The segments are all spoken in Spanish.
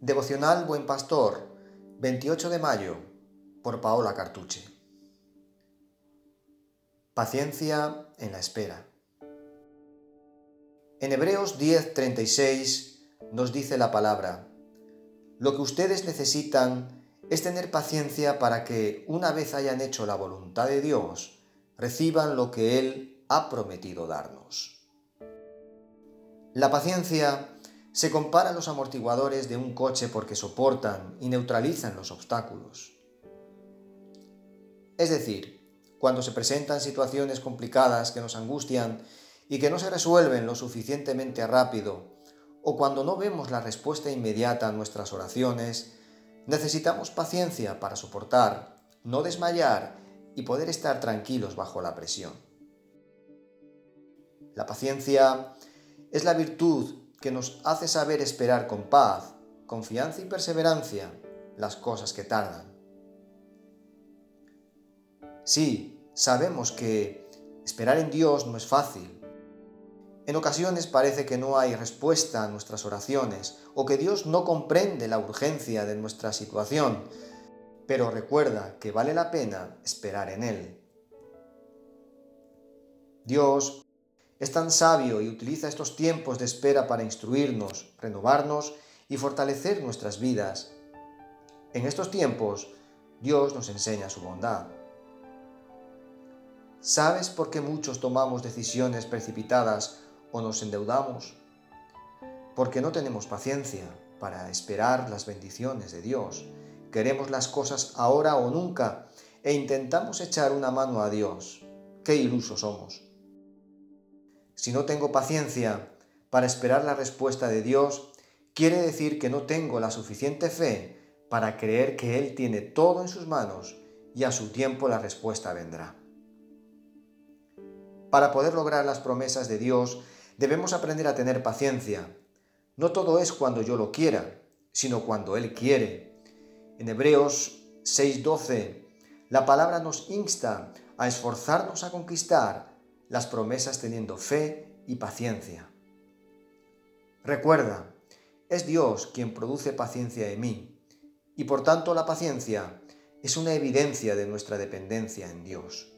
Devocional Buen Pastor, 28 de mayo, por Paola Cartuche. Paciencia en la espera. En Hebreos 10:36 nos dice la palabra, lo que ustedes necesitan es tener paciencia para que, una vez hayan hecho la voluntad de Dios, reciban lo que Él ha prometido darnos. La paciencia se compara los amortiguadores de un coche porque soportan y neutralizan los obstáculos. Es decir, cuando se presentan situaciones complicadas que nos angustian y que no se resuelven lo suficientemente rápido, o cuando no vemos la respuesta inmediata a nuestras oraciones, necesitamos paciencia para soportar, no desmayar y poder estar tranquilos bajo la presión. La paciencia es la virtud que nos hace saber esperar con paz, confianza y perseverancia las cosas que tardan. Sí, sabemos que esperar en Dios no es fácil. En ocasiones parece que no hay respuesta a nuestras oraciones o que Dios no comprende la urgencia de nuestra situación, pero recuerda que vale la pena esperar en Él. Dios es tan sabio y utiliza estos tiempos de espera para instruirnos, renovarnos y fortalecer nuestras vidas. En estos tiempos, Dios nos enseña su bondad. ¿Sabes por qué muchos tomamos decisiones precipitadas o nos endeudamos? Porque no tenemos paciencia para esperar las bendiciones de Dios. Queremos las cosas ahora o nunca e intentamos echar una mano a Dios. ¡Qué ilusos somos! Si no tengo paciencia para esperar la respuesta de Dios, quiere decir que no tengo la suficiente fe para creer que Él tiene todo en sus manos y a su tiempo la respuesta vendrá. Para poder lograr las promesas de Dios, debemos aprender a tener paciencia. No todo es cuando yo lo quiera, sino cuando Él quiere. En Hebreos 6:12, la palabra nos insta a esforzarnos a conquistar las promesas teniendo fe y paciencia. Recuerda, es Dios quien produce paciencia en mí, y por tanto la paciencia es una evidencia de nuestra dependencia en Dios.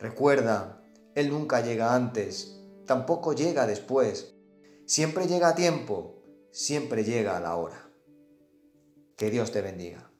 Recuerda, Él nunca llega antes, tampoco llega después, siempre llega a tiempo, siempre llega a la hora. Que Dios te bendiga.